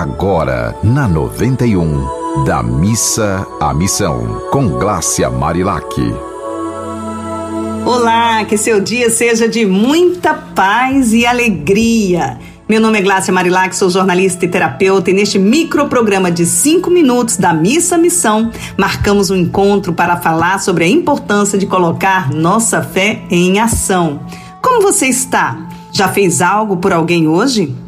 agora na 91, da missa à missão, com Glácia Marilac. Olá, que seu dia seja de muita paz e alegria. Meu nome é Glácia Marilac, sou jornalista e terapeuta e neste microprograma de 5 minutos da Missa Missão, marcamos um encontro para falar sobre a importância de colocar nossa fé em ação. Como você está? Já fez algo por alguém hoje?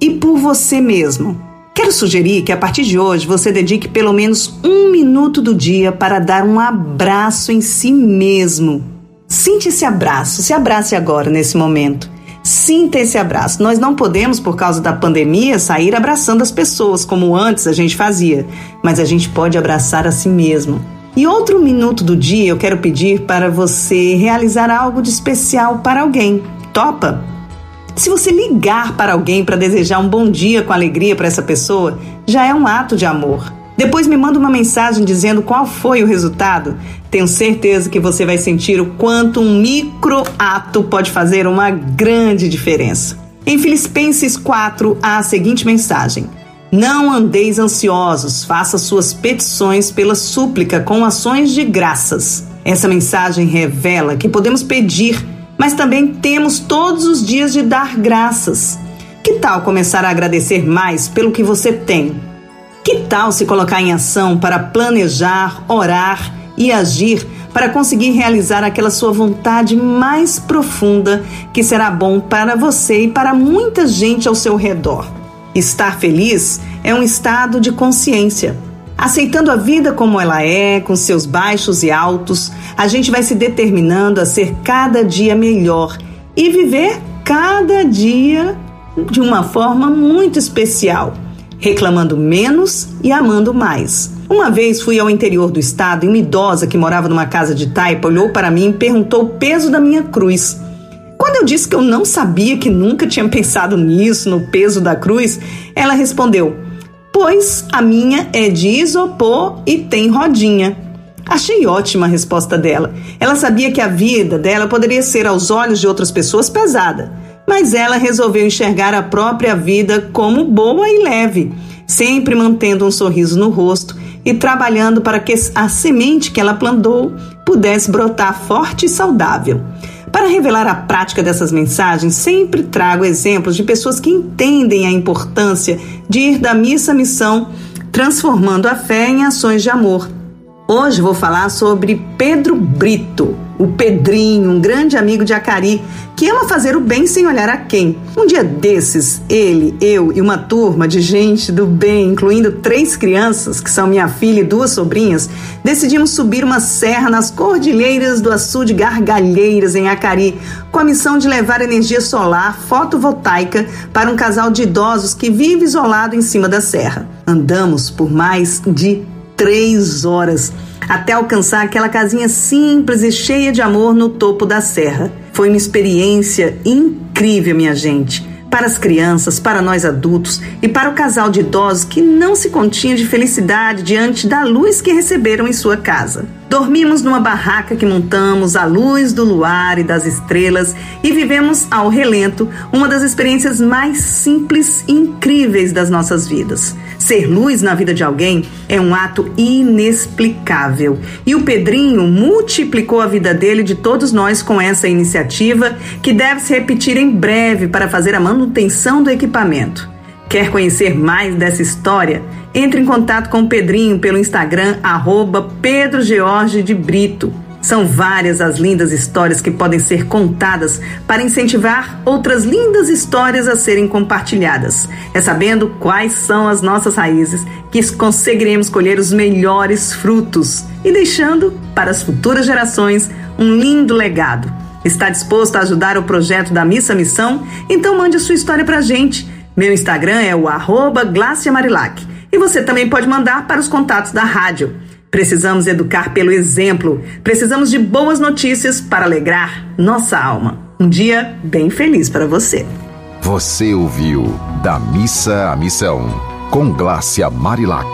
E por você mesmo? Quero sugerir que a partir de hoje você dedique pelo menos um minuto do dia para dar um abraço em si mesmo. Sinta esse abraço, se abrace agora nesse momento. Sinta esse abraço. Nós não podemos, por causa da pandemia, sair abraçando as pessoas como antes a gente fazia, mas a gente pode abraçar a si mesmo. E outro minuto do dia eu quero pedir para você realizar algo de especial para alguém. Topa? Se você ligar para alguém para desejar um bom dia com alegria para essa pessoa, já é um ato de amor. Depois me manda uma mensagem dizendo qual foi o resultado. Tenho certeza que você vai sentir o quanto um micro ato pode fazer uma grande diferença. Em Filipenses 4 há a seguinte mensagem: Não andeis ansiosos, faça suas petições pela súplica com ações de graças. Essa mensagem revela que podemos pedir, mas também temos todos os dias de dar graças. Que tal começar a agradecer mais pelo que você tem? Que tal se colocar em ação para planejar, orar e agir para conseguir realizar aquela sua vontade mais profunda que será bom para você e para muita gente ao seu redor? Estar feliz é um estado de consciência. Aceitando a vida como ela é, com seus baixos e altos, a gente vai se determinando a ser cada dia melhor e viver cada dia de uma forma muito especial reclamando menos e amando mais. Uma vez fui ao interior do estado e uma idosa que morava numa casa de taipa olhou para mim e perguntou o peso da minha cruz. Quando eu disse que eu não sabia, que nunca tinha pensado nisso, no peso da cruz, ela respondeu: Pois a minha é de isopor e tem rodinha. Achei ótima a resposta dela. Ela sabia que a vida dela poderia ser, aos olhos de outras pessoas, pesada mas ela resolveu enxergar a própria vida como boa e leve, sempre mantendo um sorriso no rosto e trabalhando para que a semente que ela plantou pudesse brotar forte e saudável. Para revelar a prática dessas mensagens, sempre trago exemplos de pessoas que entendem a importância de ir da missa à missão, transformando a fé em ações de amor. Hoje vou falar sobre Pedro Brito, o Pedrinho, um grande amigo de Acari, que ama fazer o bem sem olhar a quem. Um dia desses, ele, eu e uma turma de gente do bem, incluindo três crianças, que são minha filha e duas sobrinhas, decidimos subir uma serra nas cordilheiras do Açu de Gargalheiras, em Acari, com a missão de levar energia solar fotovoltaica para um casal de idosos que vive isolado em cima da serra. Andamos por mais de três horas até alcançar aquela casinha simples e cheia de amor no topo da serra. Foi uma experiência incrível, minha gente. Para as crianças, para nós adultos e para o casal de idosos que não se continha de felicidade diante da luz que receberam em sua casa. Dormimos numa barraca que montamos à luz do luar e das estrelas e vivemos ao relento uma das experiências mais simples e incríveis das nossas vidas. Ser luz na vida de alguém é um ato inexplicável. E o Pedrinho multiplicou a vida dele de todos nós com essa iniciativa que deve se repetir em breve para fazer a manutenção do equipamento. Quer conhecer mais dessa história? Entre em contato com o Pedrinho pelo Instagram, arroba Pedro George de Brito. São várias as lindas histórias que podem ser contadas para incentivar outras lindas histórias a serem compartilhadas. É sabendo quais são as nossas raízes que conseguiremos colher os melhores frutos e deixando para as futuras gerações um lindo legado. Está disposto a ajudar o projeto da Missa Missão? Então mande a sua história para a gente meu Instagram é o arroba Marilac. E você também pode mandar para os contatos da rádio. Precisamos educar pelo exemplo. Precisamos de boas notícias para alegrar nossa alma. Um dia bem feliz para você. Você ouviu Da Missa à Missão, com Glácia Marilac.